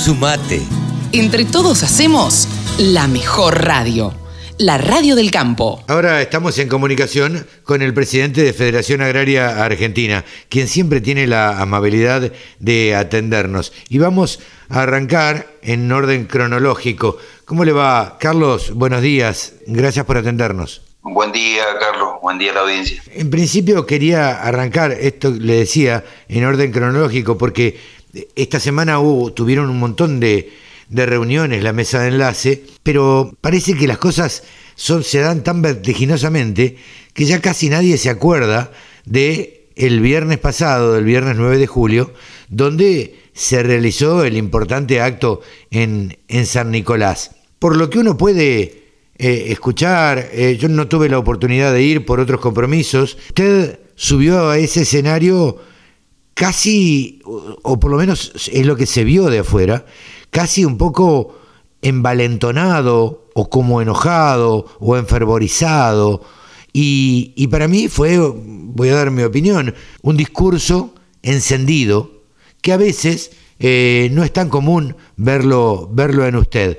Sumate. Entre todos hacemos la mejor radio. La radio del campo. Ahora estamos en comunicación con el presidente de Federación Agraria Argentina, quien siempre tiene la amabilidad de atendernos. Y vamos a arrancar en orden cronológico. ¿Cómo le va, Carlos? Buenos días. Gracias por atendernos. Buen día, Carlos. Buen día a la audiencia. En principio quería arrancar, esto le decía, en orden cronológico, porque esta semana tuvieron un montón de, reuniones, la mesa de enlace, pero parece que las cosas se dan tan vertiginosamente que ya casi nadie se acuerda de el viernes pasado, el viernes 9 de julio, donde se realizó el importante acto en, en San Nicolás. Por lo que uno puede eh, escuchar. Eh, yo no tuve la oportunidad de ir por otros compromisos. Usted subió a ese escenario casi, o, por lo menos es lo que se vio de afuera, casi un poco envalentonado o como enojado o enfervorizado. Y, y para mí fue, voy a dar mi opinión, un discurso encendido que a veces eh, no es tan común verlo, verlo en usted.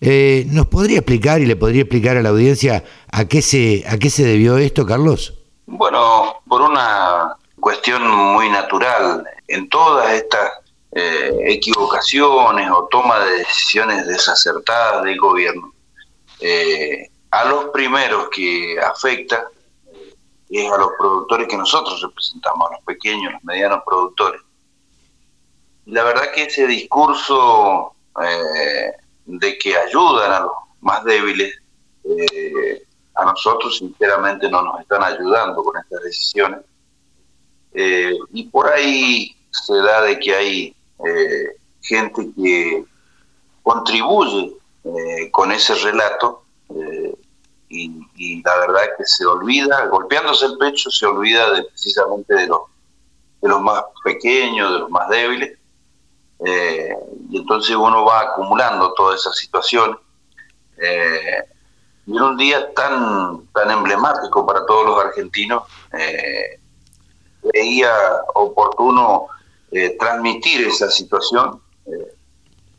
Eh, ¿Nos podría explicar y le podría explicar a la audiencia a qué se, a qué se debió esto, Carlos? Bueno, por una cuestión muy natural, en todas estas eh, equivocaciones o toma de decisiones desacertadas del gobierno, eh, a los primeros que afecta es a los productores que nosotros representamos, a los pequeños, los medianos productores. La verdad que ese discurso eh, de que ayudan a los más débiles, eh, a nosotros sinceramente no nos están ayudando con estas decisiones. Eh, y por ahí se da de que hay eh, gente que contribuye con ese relato y, la verdad que se olvida, golpeándose el pecho, se olvida de, precisamente de los, de los más pequeños, de los más débiles eh, y entonces uno va acumulando toda esa situación. Eh, y en un día tan, tan emblemático para todos los argentinos, eh, veía oportuno transmitir esa situación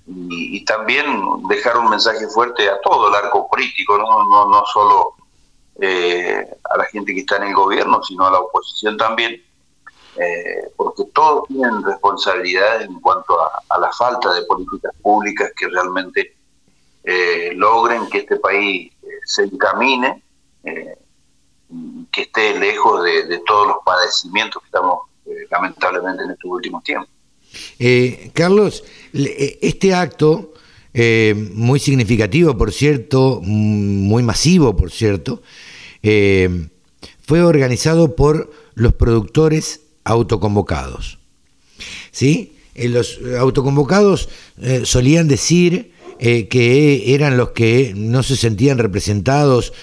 y, y, también dejar un mensaje fuerte a todo el arco político, no, no, no solo a la gente que está en el gobierno, sino a la oposición también, eh, porque todos tienen responsabilidades en cuanto a, la falta de políticas públicas que realmente eh, logren que este país eh, se encamine que esté lejos de, todos los padecimientos que estamos lamentablemente en estos últimos tiempos. Carlos, este acto, muy significativo, por cierto, muy masivo, por cierto, fue organizado por los productores autoconvocados. ¿Sí? Eh, los autoconvocados eh, solían decir eh, que eran los que no se sentían representados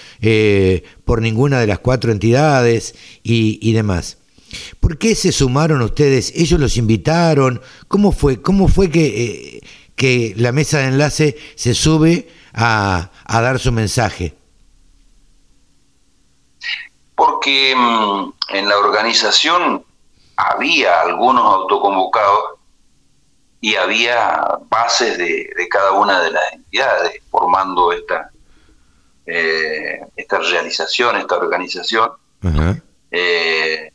por ninguna de las cuatro entidades y, demás. ¿Por qué se sumaron ustedes? ¿Ellos los invitaron? ¿Cómo fue, cómo fue que, que la mesa de enlace se sube a, a dar su mensaje? Porque mm, en la organización había algunos autoconvocados y había bases de, cada una de las entidades formando esta, eh, esta realización, esta organización. Eh,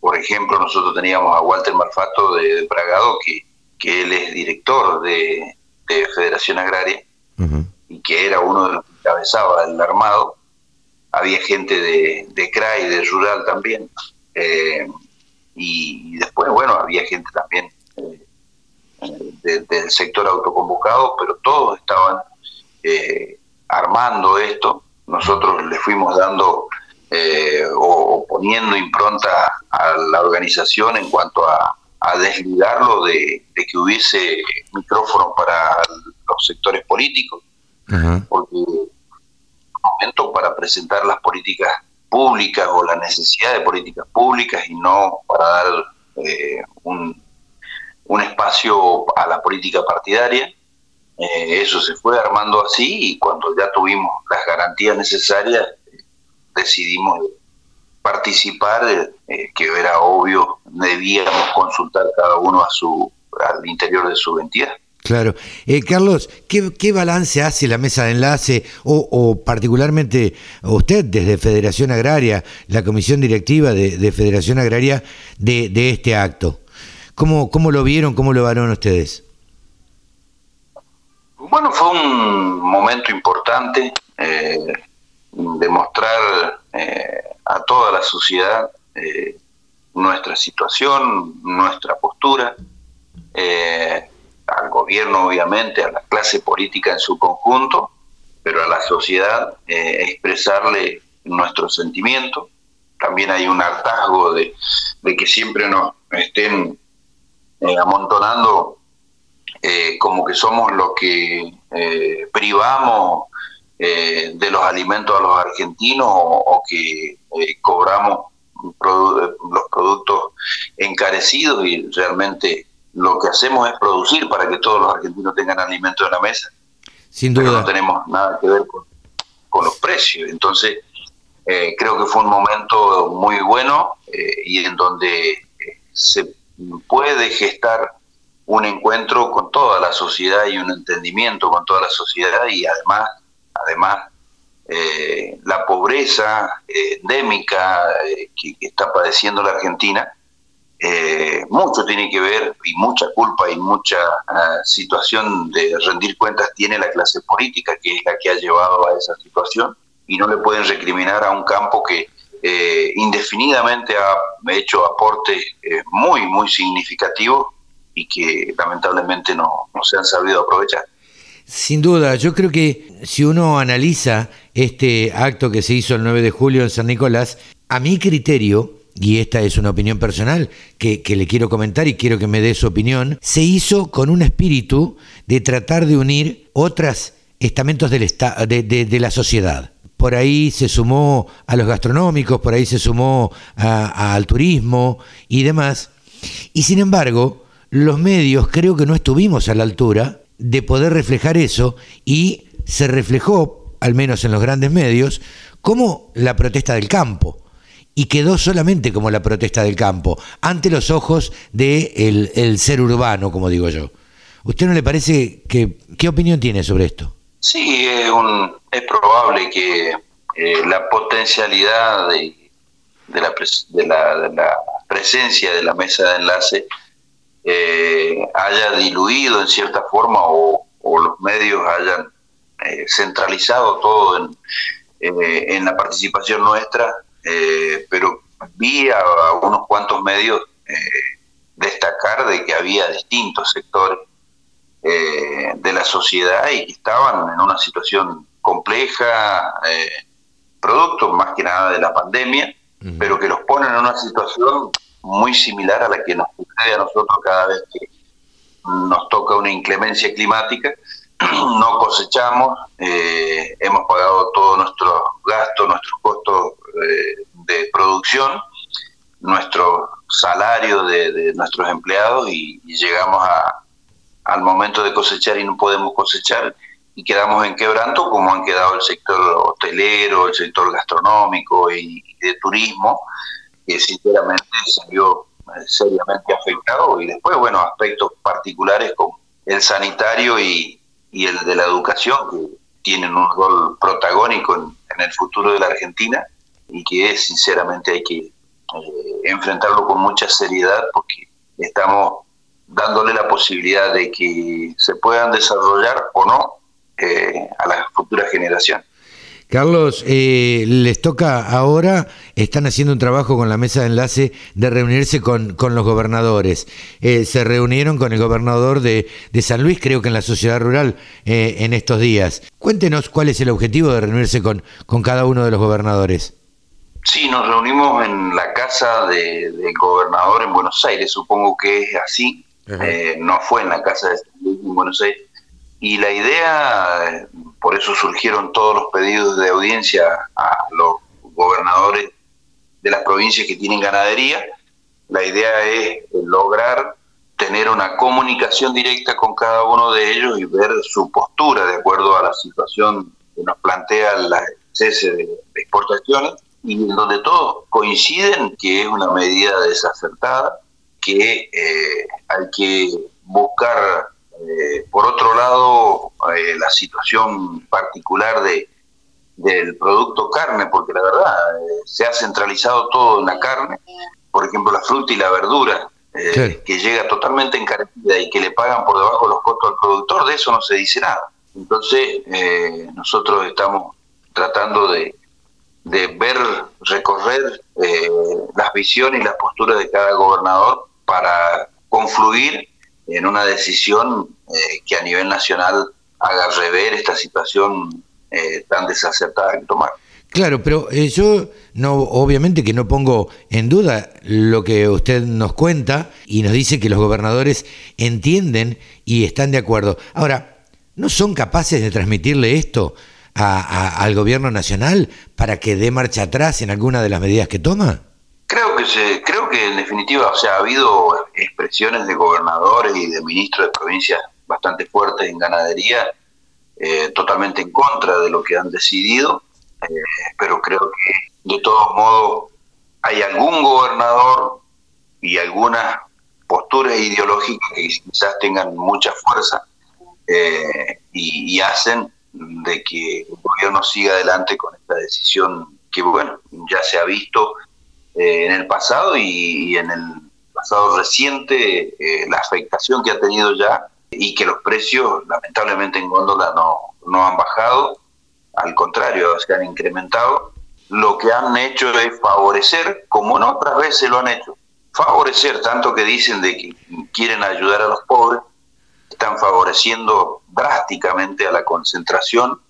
por ejemplo, nosotros teníamos a Walter Marfato de, Pragado, que, que, él es director de, Federación Agraria y que era uno de los que encabezaba el armado. Había gente de, de CRAI, de Rural también. Eh, y, después, bueno, había gente también eh, del sector autoconvocado, pero todos estaban eh, armando esto. Nosotros le fuimos dando eh, o, poniendo impronta a la organización en cuanto a, desligarlo de, que hubiese micrófono para los sectores políticos, porque momento para presentar las políticas públicas o la necesidad de políticas públicas y no para dar eh, un, un, espacio a la política partidaria. Eh, eso se fue armando así y cuando ya tuvimos las garantías necesarias decidimos participar, eh, que era obvio, debíamos consultar cada uno a su, al interior de su entidad. Claro. Eh, Carlos, ¿qué, balance hace la mesa de enlace o, particularmente usted desde Federación Agraria, la comisión directiva de, Federación Agraria, de, este acto? ¿Cómo, ¿Cómo lo vieron, cómo lo evaluaron ustedes? Bueno, fue un momento importante eh, demostrar eh, a toda la sociedad eh, nuestra situación, nuestra postura. Eh, al gobierno obviamente, a la clase política en su conjunto, pero a la sociedad eh, expresarle nuestro sentimiento. También hay un hartazgo de, que siempre nos estén eh, amontonando eh, como que somos los que privamos de los alimentos a los argentinos o que cobramos los productos encarecidos y realmente lo que hacemos es producir para que todos los argentinos tengan alimento en la mesa. Sin duda. no tenemos nada que ver con, los precios. Entonces, eh, creo que fue un momento muy bueno eh, y en donde eh, se puede gestar un encuentro con toda la sociedad y un entendimiento con toda la sociedad y además, además la pobreza endémica que, está padeciendo la Argentina eh, mucho tiene que ver y mucha culpa y mucha ah, situación de rendir cuentas tiene la clase política, que es la que ha llevado a esa situación, y no le pueden recriminar a un campo que eh, indefinidamente ha hecho aportes eh, muy, muy significativos y que lamentablemente no, no se han sabido aprovechar. Sin duda, yo creo que si uno analiza este acto que se hizo el 9 de julio en San Nicolás, a mi criterio, y esta es una opinión personal que, le quiero comentar y quiero que me dé su opinión, se hizo con un espíritu de tratar de unir otros estamentos del de, la sociedad. Por ahí se sumó a los gastronómicos, por ahí se sumó al turismo y demás. Y sin embargo, los medios creo que no estuvimos a la altura de poder reflejar eso y se reflejó, al menos en los grandes medios, como la protesta del campo y quedó solamente como la protesta del campo, ante los ojos del de el ser urbano, como digo yo. ¿Usted no le parece que, qué opinión tiene sobre esto? Sí, es, un, es probable que eh, la potencialidad de, de, la, de, la, presencia de la mesa de enlace eh, haya diluido en cierta forma o, los medios hayan eh, centralizado todo en, en la participación nuestra eh, pero vi a, unos cuantos medios eh, destacar de que había distintos sectores eh, de la sociedad y que estaban en una situación compleja, producto más que nada de la pandemia, pero que los ponen en una situación muy similar a la que nos sucede a nosotros cada vez que nos toca una inclemencia climática. No cosechamos, eh, hemos pagado todos nuestros gastos, nuestros costos eh, de producción, nuestro salario de, nuestros empleados y, llegamos a, al momento de cosechar y no podemos cosechar y quedamos en quebranto como han quedado el sector hotelero, el sector gastronómico y, de turismo, que sinceramente vio eh, seriamente afectado. Y después, bueno, aspectos particulares como el sanitario y, y el de la educación, que tienen un rol protagónico en, el futuro de la Argentina y que sinceramente hay que eh, enfrentarlo con mucha seriedad porque estamos dándole la posibilidad de que se puedan desarrollar o no eh, a las futuras generaciones. Carlos, eh, les toca ahora, están haciendo un trabajo con la mesa de enlace de reunirse con, con los gobernadores. Eh, se reunieron con el gobernador de, San Luis, creo que en la sociedad rural, eh, en estos días. Cuéntenos cuál es el objetivo de reunirse con, con cada uno de los gobernadores. Sí, nos reunimos en la casa del gobernador en Buenos Aires, supongo que es así. No fue en la casa de San Luis en Buenos Aires. Y la idea por eso surgieron todos los pedidos de audiencia a los gobernadores de las provincias que tienen ganadería. La idea es lograr tener una comunicación directa con cada uno de ellos y ver su postura de acuerdo a la situación que nos plantea la cese de exportaciones y en donde todos coinciden que es una medida desacertada, que eh, hay que buscar Eh, por otro lado, eh, la situación particular de, del producto carne, porque la verdad se ha centralizado todo en la carne, por ejemplo la fruta y la verdura, que llega totalmente encarecida y que le pagan por debajo los costos al productor, de eso no se dice nada. Entonces, nosotros estamos tratando de, de ver, recorrer eh, las visiones y las posturas de cada gobernador para confluir en una decisión eh, que a nivel nacional haga rever esta situación eh, tan desacertada que tomar. Claro, pero yo no, obviamente que no pongo en duda lo que usted nos cuenta y nos dice que los gobernadores entienden y están de acuerdo. Ahora, ¿no son capaces de transmitirle esto al gobierno nacional para que dé marcha atrás en alguna de las medidas que toma? Creo que se, en definitiva, o sea, ha habido expresiones de gobernadores y de ministros de provincias bastante fuertes en ganadería, eh, totalmente en contra de lo que han decidido, eh, pero creo que de todos modos hay algún gobernador y algunas posturas ideológicas que quizás tengan mucha fuerza eh, y, hacen de que el gobierno siga adelante con esta decisión que, bueno, ya se ha visto eh, en el pasado y, en el pasado reciente eh, la afectación que ha tenido ya y que los precios, lamentablemente, en góndola no, no han bajado, al contrario, se han incrementado. Lo que han hecho es favorecer, como en otras veces lo han hecho, favorecer tanto que dicen de que quieren ayudar a los pobres, están favoreciendo drásticamente a la concentración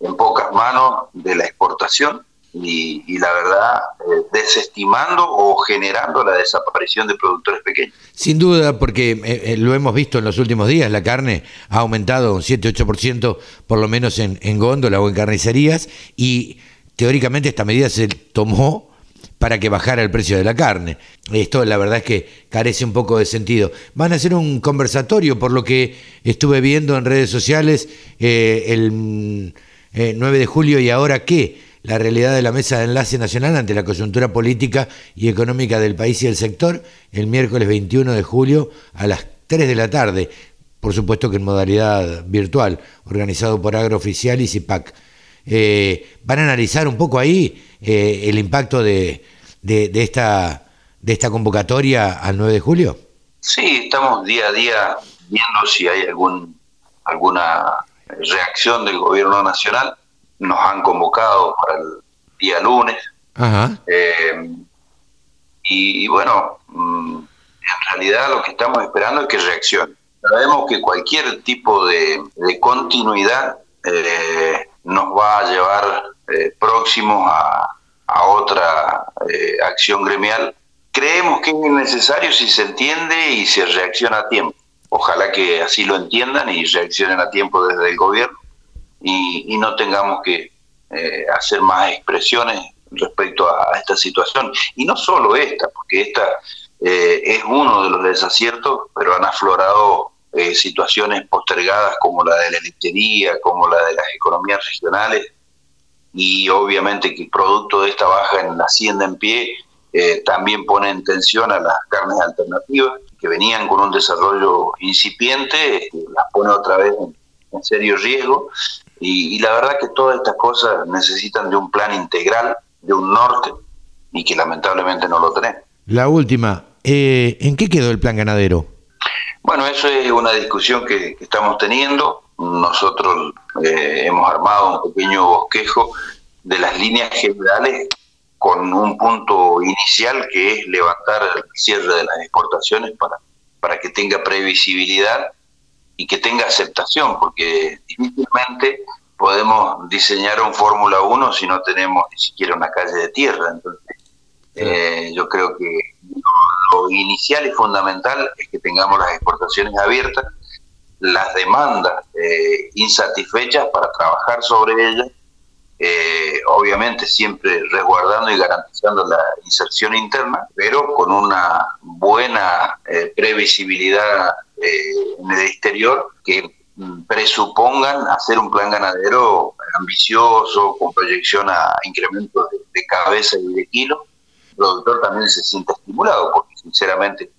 en pocas manos de la exportación y, la verdad eh, desestimando o generando la desaparición de productores pequeños. Sin duda, porque eh, eh, lo hemos visto en los últimos días, la carne ha aumentado un 7-8% por lo menos en, en góndola o en carnicerías y teóricamente esta medida se tomó para que bajara el precio de la carne. Esto la verdad es que carece un poco de sentido. Van a hacer un conversatorio, por lo que estuve viendo en redes sociales eh, el 9 eh, de julio y ahora qué, la realidad de la mesa de enlace nacional ante la coyuntura política y económica del país y el sector, el miércoles 21 de julio a las 3 de la tarde, por supuesto que en modalidad virtual, organizado por Agrooficial y CIPAC. Eh, van a analizar un poco ahí eh, el impacto de, de, esta, de esta convocatoria al 9 de julio? Sí, estamos día a día viendo si hay algún alguna reacción del gobierno nacional. Nos han convocado para el día lunes. Eh, y, bueno, mm, en realidad lo que estamos esperando es que reaccione. Sabemos que cualquier tipo de, de continuidad eh, nos va a llevar eh, próximos a, otra eh, acción gremial. Creemos que es necesario si se entiende y se reacciona a tiempo. Ojalá que así lo entiendan y reaccionen a tiempo desde el gobierno y, no tengamos que eh, hacer más expresiones respecto a, esta situación. Y no solo esta, porque esta es uno de los desaciertos, pero han aflorado situaciones postergadas como la de la lechería, como la de las economías regionales, y obviamente que producto de esta baja en la hacienda en pie eh, también pone en tensión a las carnes alternativas que venían con un desarrollo incipiente, este, las pone otra vez en, serio riesgo y, la verdad que todas estas cosas necesitan de un plan integral, de un norte y que lamentablemente no lo tenemos. La última, eh, ¿en qué quedó el plan ganadero? Bueno, eso es una discusión que estamos teniendo. Nosotros eh, hemos armado un pequeño bosquejo de las líneas generales con un punto inicial que es levantar el cierre de las exportaciones para, para que tenga previsibilidad y que tenga aceptación, porque difícilmente podemos diseñar un Fórmula 1 si no tenemos ni siquiera una calle de tierra. Entonces, eh, yo creo que lo, inicial y fundamental es que tengamos las exportaciones abiertas las demandas eh, insatisfechas para trabajar sobre ellas, eh, obviamente siempre resguardando y garantizando la inserción interna, pero con una buena eh, previsibilidad en el exterior que presupongan hacer un plan ganadero ambicioso, con proyección a incremento de, cabeza y de kilo, el productor también se siente estimulado, porque sinceramente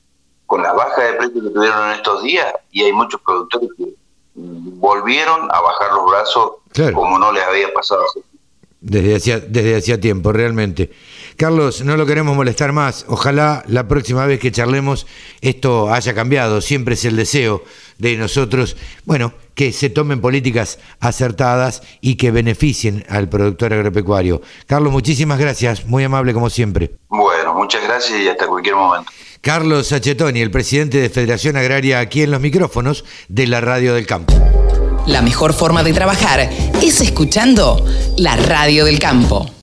con las bajas de precios que tuvieron en estos días y hay muchos productores que volvieron a bajar los brazos como no les había pasado desde hacía, desde hacía tiempo, realmente. Carlos, no lo queremos molestar más. Ojalá la próxima vez que charlemos esto haya cambiado. Siempre es el deseo de nosotros, bueno, que se tomen políticas acertadas y que beneficien al productor agropecuario. Carlos, muchísimas gracias, muy amable como siempre. Bueno, muchas gracias y hasta cualquier momento. Carlos Sachetoni, el presidente de Federación Agraria, aquí en los micrófonos de la Radio del Campo. La mejor forma de trabajar es escuchando la Radio del Campo.